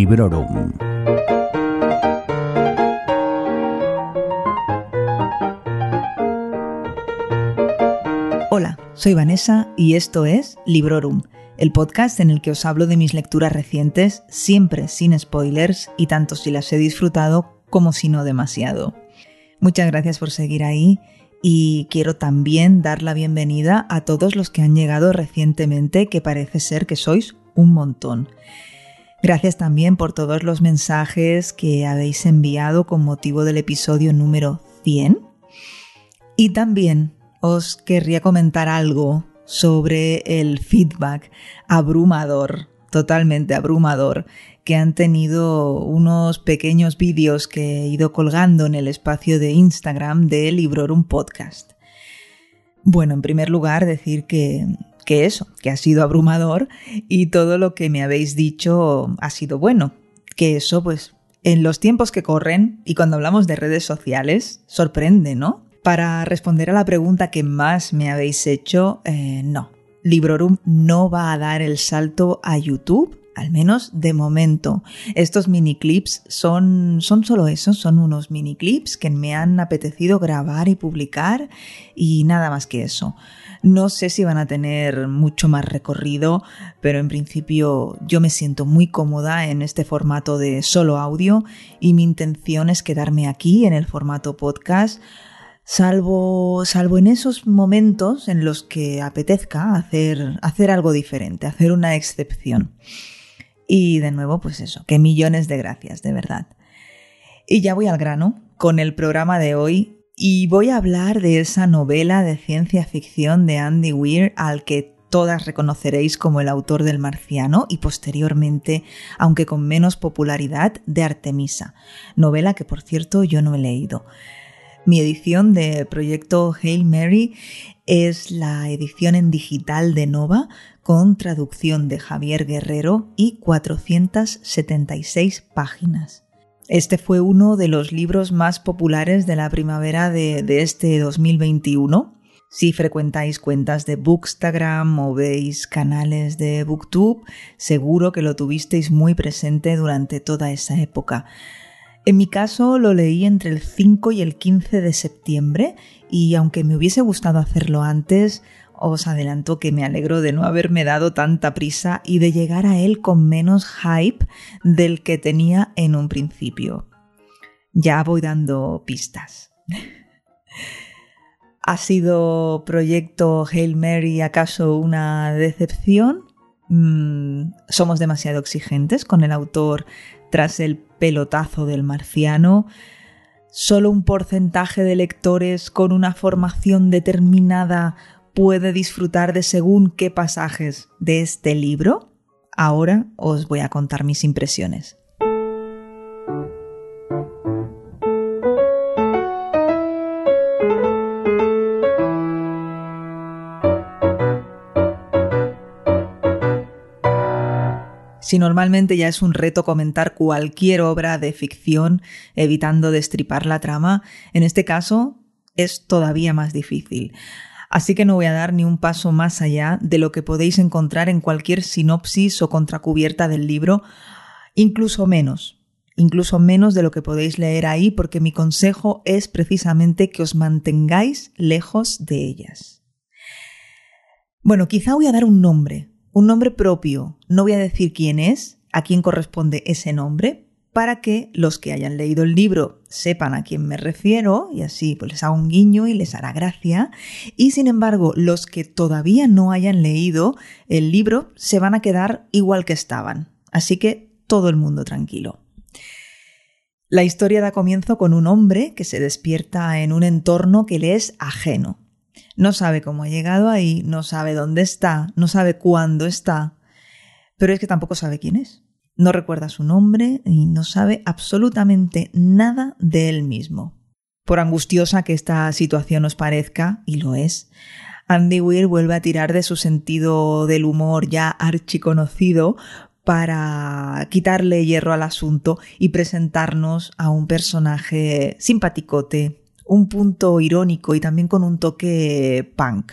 Librorum. Hola, soy Vanessa y esto es Librorum, el podcast en el que os hablo de mis lecturas recientes, siempre sin spoilers y tanto si las he disfrutado como si no demasiado. Muchas gracias por seguir ahí y quiero también dar la bienvenida a todos los que han llegado recientemente, que parece ser que sois un montón. Gracias también por todos los mensajes que habéis enviado con motivo del episodio número 100. Y también os querría comentar algo sobre el feedback abrumador, totalmente abrumador, que han tenido unos pequeños vídeos que he ido colgando en el espacio de Instagram de Librorum Podcast. Bueno, en primer lugar, decir que, que eso, que ha sido abrumador y todo lo que me habéis dicho ha sido bueno. Que eso, pues, en los tiempos que corren y cuando hablamos de redes sociales, sorprende, ¿no? Para responder a la pregunta que más me habéis hecho, eh, no. Librorum no va a dar el salto a YouTube al menos de momento. Estos mini clips son, son solo eso, son unos mini clips que me han apetecido grabar y publicar y nada más que eso. No sé si van a tener mucho más recorrido, pero en principio yo me siento muy cómoda en este formato de solo audio y mi intención es quedarme aquí en el formato podcast salvo, salvo en esos momentos en los que apetezca hacer, hacer algo diferente, hacer una excepción. Y de nuevo, pues eso, que millones de gracias, de verdad. Y ya voy al grano con el programa de hoy y voy a hablar de esa novela de ciencia ficción de Andy Weir al que todas reconoceréis como el autor del Marciano y posteriormente, aunque con menos popularidad, de Artemisa, novela que por cierto yo no he leído. Mi edición de proyecto Hail Mary es la edición en digital de Nova con traducción de Javier Guerrero y 476 páginas. Este fue uno de los libros más populares de la primavera de, este 2021. Si frecuentáis cuentas de Bookstagram o veis canales de Booktube, seguro que lo tuvisteis muy presente durante toda esa época. En mi caso lo leí entre el 5 y el 15 de septiembre y aunque me hubiese gustado hacerlo antes, os adelanto que me alegro de no haberme dado tanta prisa y de llegar a él con menos hype del que tenía en un principio. Ya voy dando pistas. ¿Ha sido proyecto Hail Mary acaso una decepción? Mm, ¿Somos demasiado exigentes con el autor tras el pelotazo del marciano? ¿Solo un porcentaje de lectores con una formación determinada puede disfrutar de según qué pasajes de este libro? Ahora os voy a contar mis impresiones. Si normalmente ya es un reto comentar cualquier obra de ficción evitando destripar la trama, en este caso es todavía más difícil así que no voy a dar ni un paso más allá de lo que podéis encontrar en cualquier sinopsis o contracubierta del libro, incluso menos, incluso menos de lo que podéis leer ahí, porque mi consejo es precisamente que os mantengáis lejos de ellas. Bueno, quizá voy a dar un nombre, un nombre propio, no voy a decir quién es, a quién corresponde ese nombre, para que los que hayan leído el libro sepan a quién me refiero y así pues les hago un guiño y les hará gracia. Y sin embargo, los que todavía no hayan leído el libro se van a quedar igual que estaban. Así que todo el mundo tranquilo. La historia da comienzo con un hombre que se despierta en un entorno que le es ajeno. No sabe cómo ha llegado ahí, no sabe dónde está, no sabe cuándo está, pero es que tampoco sabe quién es. No recuerda su nombre y no sabe absolutamente nada de él mismo. Por angustiosa que esta situación os parezca, y lo es, Andy Weir vuelve a tirar de su sentido del humor ya archiconocido para quitarle hierro al asunto y presentarnos a un personaje simpaticote, un punto irónico y también con un toque punk.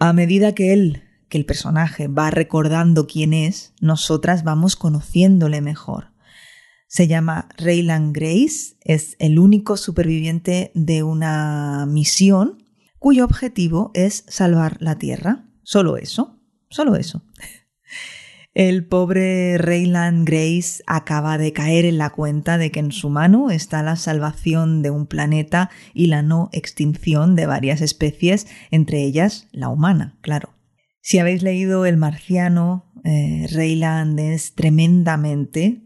A medida que él que el personaje va recordando quién es, nosotras vamos conociéndole mejor. Se llama Rayland Grace, es el único superviviente de una misión cuyo objetivo es salvar la Tierra. Solo eso, solo eso. El pobre Rayland Grace acaba de caer en la cuenta de que en su mano está la salvación de un planeta y la no extinción de varias especies, entre ellas la humana, claro. Si habéis leído El Marciano, eh, Rayland es tremendamente,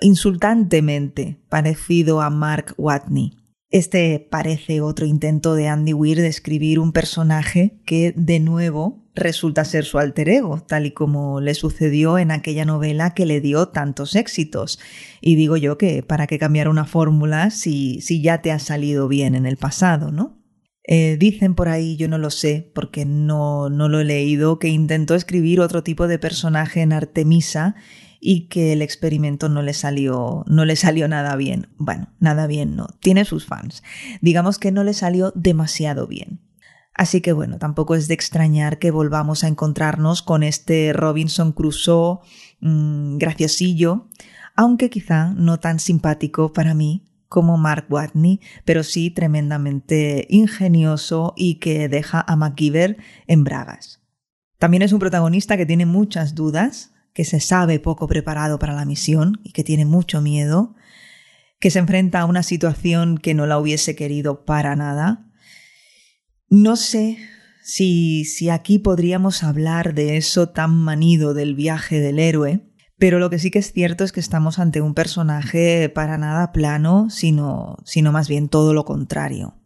insultantemente parecido a Mark Watney. Este parece otro intento de Andy Weir de escribir un personaje que, de nuevo, resulta ser su alter ego, tal y como le sucedió en aquella novela que le dio tantos éxitos. Y digo yo que para qué cambiar una fórmula si, si ya te ha salido bien en el pasado, ¿no? Eh, dicen por ahí, yo no lo sé porque no, no lo he leído, que intentó escribir otro tipo de personaje en Artemisa y que el experimento no le salió, no le salió nada bien. Bueno, nada bien no, tiene sus fans. Digamos que no le salió demasiado bien. Así que bueno, tampoco es de extrañar que volvamos a encontrarnos con este Robinson Crusoe mm, graciosillo, aunque quizá no tan simpático para mí como Mark Watney, pero sí tremendamente ingenioso y que deja a MacGyver en bragas. También es un protagonista que tiene muchas dudas, que se sabe poco preparado para la misión y que tiene mucho miedo, que se enfrenta a una situación que no la hubiese querido para nada, no sé si, si aquí podríamos hablar de eso tan manido del viaje del héroe, pero lo que sí que es cierto es que estamos ante un personaje para nada plano, sino, sino más bien todo lo contrario.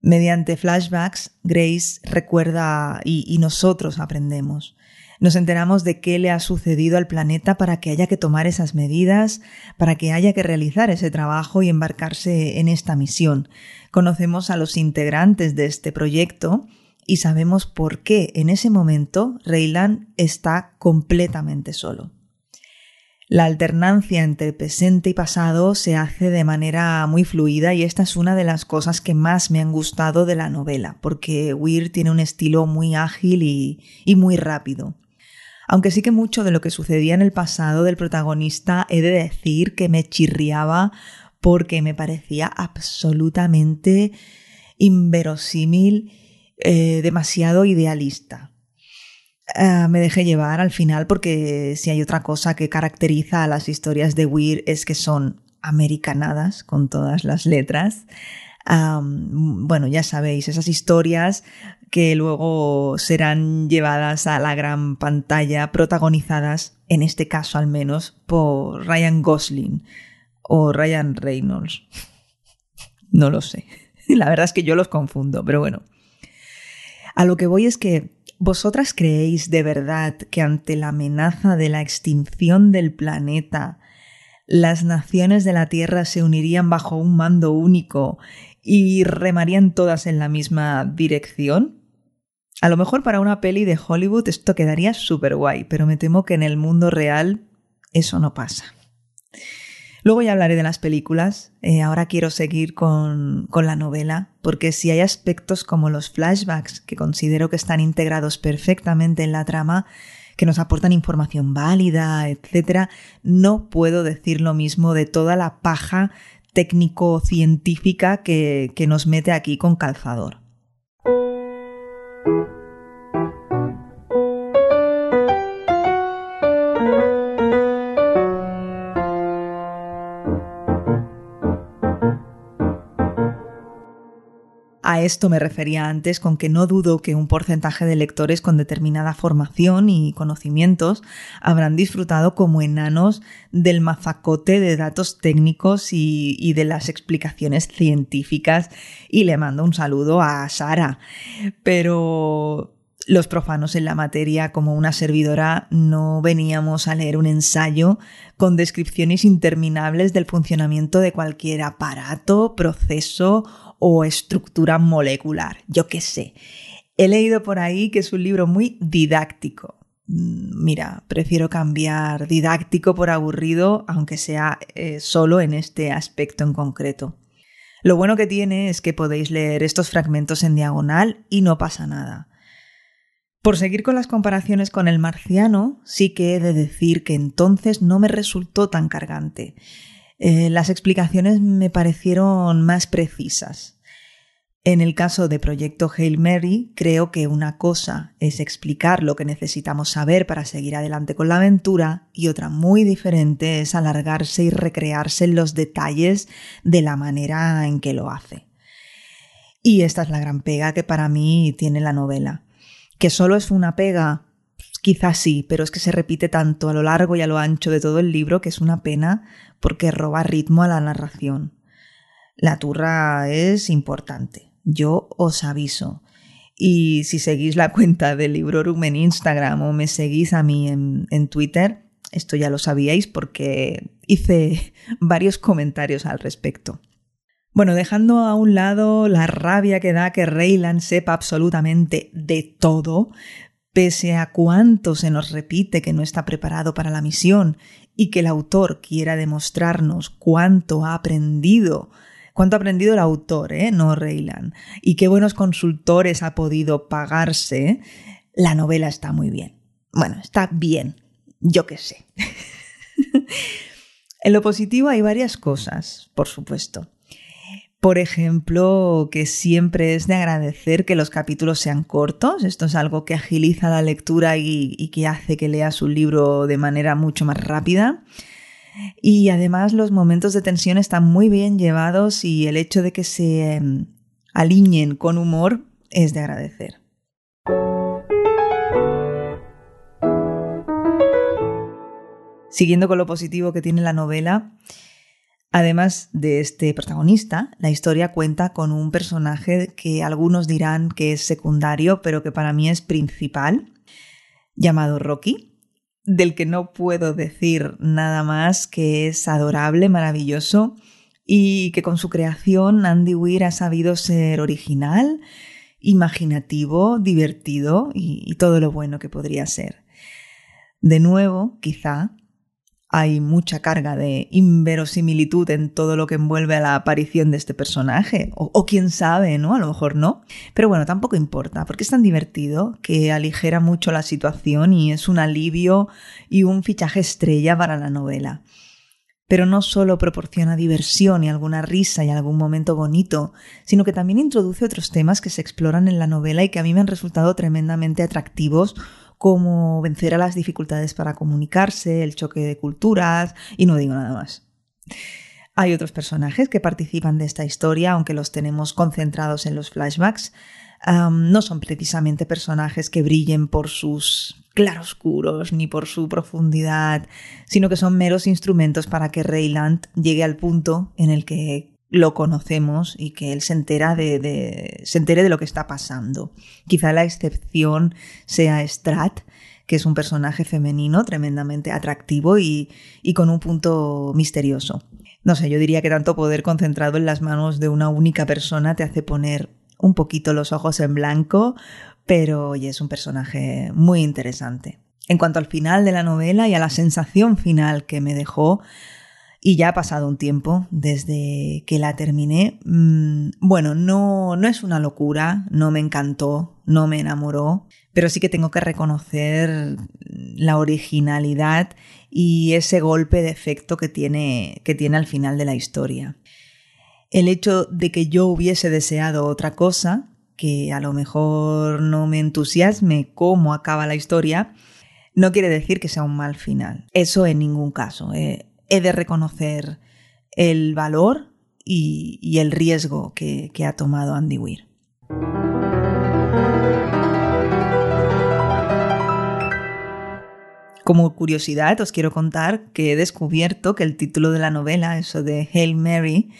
Mediante flashbacks, Grace recuerda y, nosotros aprendemos. Nos enteramos de qué le ha sucedido al planeta para que haya que tomar esas medidas, para que haya que realizar ese trabajo y embarcarse en esta misión. Conocemos a los integrantes de este proyecto y sabemos por qué en ese momento Raylan está completamente solo. La alternancia entre presente y pasado se hace de manera muy fluida y esta es una de las cosas que más me han gustado de la novela, porque Weir tiene un estilo muy ágil y, y muy rápido. Aunque sí que mucho de lo que sucedía en el pasado del protagonista he de decir que me chirriaba porque me parecía absolutamente inverosímil, eh, demasiado idealista. Ah, me dejé llevar al final porque si hay otra cosa que caracteriza a las historias de Weir es que son americanadas con todas las letras. bueno, ya sabéis, esas historias que luego serán llevadas a la gran pantalla, protagonizadas, en este caso al menos, por Ryan Gosling, o Ryan Reynolds. No lo sé. La verdad es que yo los confundo, pero bueno. A lo que voy es que vosotras creéis de verdad que ante la amenaza de la extinción del planeta, las naciones de la Tierra se unirían bajo un mando único y remarían todas en la misma dirección? A lo mejor para una peli de Hollywood esto quedaría súper guay, pero me temo que en el mundo real eso no pasa. Luego ya hablaré de las películas. Eh, ahora quiero seguir con, con la novela, porque si hay aspectos como los flashbacks, que considero que están integrados perfectamente en la trama, que nos aportan información válida, etc., no puedo decir lo mismo de toda la paja técnico-científica que, que nos mete aquí con calzador. A esto me refería antes con que no dudo que un porcentaje de lectores con determinada formación y conocimientos habrán disfrutado como enanos del mazacote de datos técnicos y, de las explicaciones científicas y le mando un saludo a Sara. Pero los profanos en la materia, como una servidora, no veníamos a leer un ensayo con descripciones interminables del funcionamiento de cualquier aparato, proceso o estructura molecular, yo qué sé. He leído por ahí que es un libro muy didáctico. Mm, mira, prefiero cambiar didáctico por aburrido, aunque sea eh, solo en este aspecto en concreto. Lo bueno que tiene es que podéis leer estos fragmentos en diagonal y no pasa nada. Por seguir con las comparaciones con el marciano, sí que he de decir que entonces no me resultó tan cargante. Eh, las explicaciones me parecieron más precisas. En el caso de Proyecto Hail Mary, creo que una cosa es explicar lo que necesitamos saber para seguir adelante con la aventura y otra muy diferente es alargarse y recrearse en los detalles de la manera en que lo hace. Y esta es la gran pega que para mí tiene la novela. Que solo es una pega, quizás sí, pero es que se repite tanto a lo largo y a lo ancho de todo el libro que es una pena porque roba ritmo a la narración. La turra es importante yo os aviso. Y si seguís la cuenta del Librorum en Instagram o me seguís a mí en, en Twitter, esto ya lo sabíais porque hice varios comentarios al respecto. Bueno, dejando a un lado la rabia que da que Rayland sepa absolutamente de todo, pese a cuánto se nos repite que no está preparado para la misión y que el autor quiera demostrarnos cuánto ha aprendido cuánto ha aprendido el autor, ¿eh? no Rayland, y qué buenos consultores ha podido pagarse, la novela está muy bien. Bueno, está bien, yo qué sé. en lo positivo hay varias cosas, por supuesto. Por ejemplo, que siempre es de agradecer que los capítulos sean cortos. Esto es algo que agiliza la lectura y, que hace que leas un libro de manera mucho más rápida. Y además los momentos de tensión están muy bien llevados y el hecho de que se em, alineen con humor es de agradecer. Siguiendo con lo positivo que tiene la novela, además de este protagonista, la historia cuenta con un personaje que algunos dirán que es secundario, pero que para mí es principal, llamado Rocky del que no puedo decir nada más que es adorable, maravilloso y que con su creación Andy Weir ha sabido ser original, imaginativo, divertido y, y todo lo bueno que podría ser. De nuevo, quizá, hay mucha carga de inverosimilitud en todo lo que envuelve a la aparición de este personaje. O, quién sabe, ¿no? A lo mejor no. Pero bueno, tampoco importa, porque es tan divertido que aligera mucho la situación y es un alivio y un fichaje estrella para la novela. Pero no solo proporciona diversión y alguna risa y algún momento bonito, sino que también introduce otros temas que se exploran en la novela y que a mí me han resultado tremendamente atractivos cómo vencer a las dificultades para comunicarse, el choque de culturas y no digo nada más. Hay otros personajes que participan de esta historia, aunque los tenemos concentrados en los flashbacks. no son precisamente personajes que brillen por sus claroscuros ni por su profundidad, sino que son meros instrumentos para que Rayland llegue al punto en el que lo conocemos y que él se entera de, se entere de lo que está pasando. Quizá la excepción sea Strat, que es un personaje femenino tremendamente atractivo y, y con un punto misterioso. No sé, yo diría que tanto poder concentrado en las manos de una única persona te hace poner un poquito los ojos en blanco, pero oye, es un personaje muy interesante. En cuanto al final de la novela y a la sensación final que me dejó, y ya ha pasado un tiempo desde que la terminé. Mm, bueno, no, no es una locura, no me encantó, no me enamoró, pero sí que tengo que reconocer la originalidad y ese golpe de efecto que tiene, que tiene al final de la historia. El hecho de que yo hubiese deseado otra cosa, que a lo mejor no me entusiasme cómo acaba la historia, no quiere decir que sea un mal final. Eso en ningún caso. Eh, he de reconocer el valor y, el riesgo que, que ha tomado Andy Weir. Como curiosidad, os quiero contar que he descubierto que el título de la novela, eso de Hail Mary,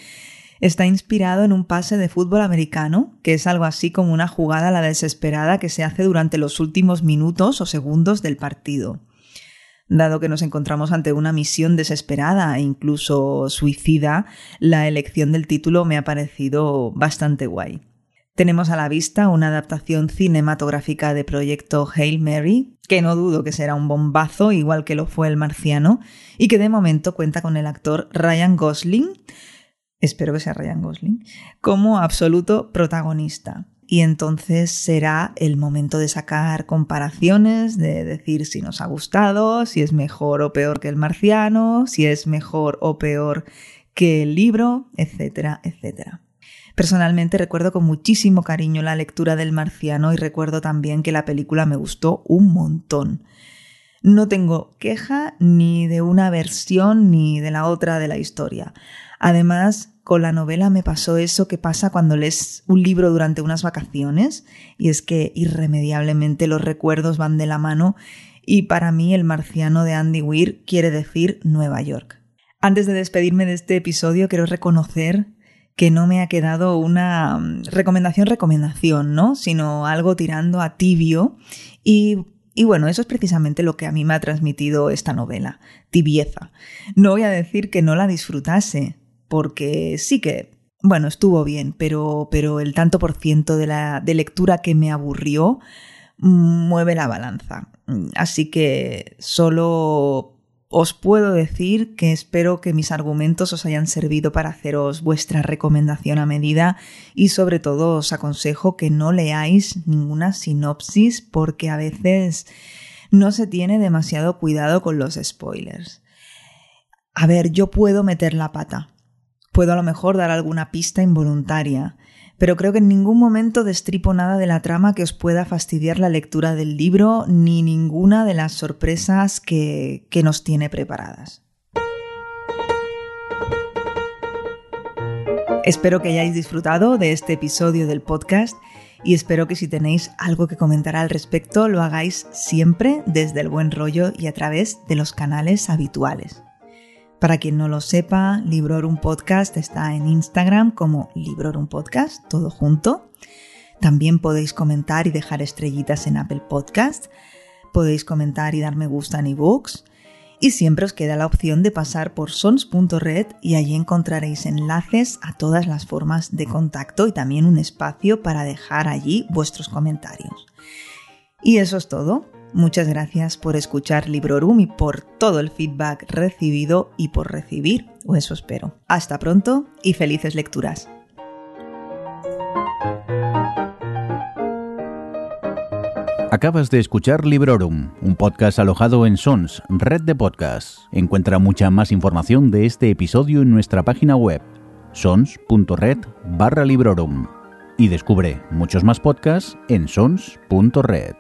está inspirado en un pase de fútbol americano, que es algo así como una jugada a la desesperada que se hace durante los últimos minutos o segundos del partido. Dado que nos encontramos ante una misión desesperada e incluso suicida, la elección del título me ha parecido bastante guay. Tenemos a la vista una adaptación cinematográfica de proyecto Hail Mary, que no dudo que será un bombazo, igual que lo fue El Marciano, y que de momento cuenta con el actor Ryan Gosling, espero que sea Ryan Gosling, como absoluto protagonista. Y entonces será el momento de sacar comparaciones, de decir si nos ha gustado, si es mejor o peor que el marciano, si es mejor o peor que el libro, etcétera, etcétera. Personalmente recuerdo con muchísimo cariño la lectura del marciano y recuerdo también que la película me gustó un montón. No tengo queja ni de una versión ni de la otra de la historia. Además, con la novela me pasó eso que pasa cuando lees un libro durante unas vacaciones, y es que irremediablemente los recuerdos van de la mano, y para mí el marciano de Andy Weir quiere decir Nueva York. Antes de despedirme de este episodio, quiero reconocer que no me ha quedado una mm, recomendación recomendación, ¿no? Sino algo tirando a tibio y y bueno, eso es precisamente lo que a mí me ha transmitido esta novela, tibieza. No voy a decir que no la disfrutase, porque sí que, bueno, estuvo bien, pero, pero el tanto por ciento de, la, de lectura que me aburrió mueve la balanza. Así que solo os puedo decir que espero que mis argumentos os hayan servido para haceros vuestra recomendación a medida y sobre todo os aconsejo que no leáis ninguna sinopsis porque a veces no se tiene demasiado cuidado con los spoilers. A ver, yo puedo meter la pata, puedo a lo mejor dar alguna pista involuntaria, pero creo que en ningún momento destripo nada de la trama que os pueda fastidiar la lectura del libro ni ninguna de las sorpresas que, que nos tiene preparadas. Espero que hayáis disfrutado de este episodio del podcast y espero que si tenéis algo que comentar al respecto lo hagáis siempre desde el buen rollo y a través de los canales habituales. Para quien no lo sepa, Librorum Podcast está en Instagram como Librorum Podcast, todo junto. También podéis comentar y dejar estrellitas en Apple Podcast. Podéis comentar y dar me gusta en ebooks. Y siempre os queda la opción de pasar por sons.red y allí encontraréis enlaces a todas las formas de contacto y también un espacio para dejar allí vuestros comentarios. Y eso es todo. Muchas gracias por escuchar Librorum y por todo el feedback recibido y por recibir, o eso espero. Hasta pronto y felices lecturas. Acabas de escuchar Librorum, un podcast alojado en Sons, red de podcasts. Encuentra mucha más información de este episodio en nuestra página web, sons.red barra Librorum. Y descubre muchos más podcasts en sons.red.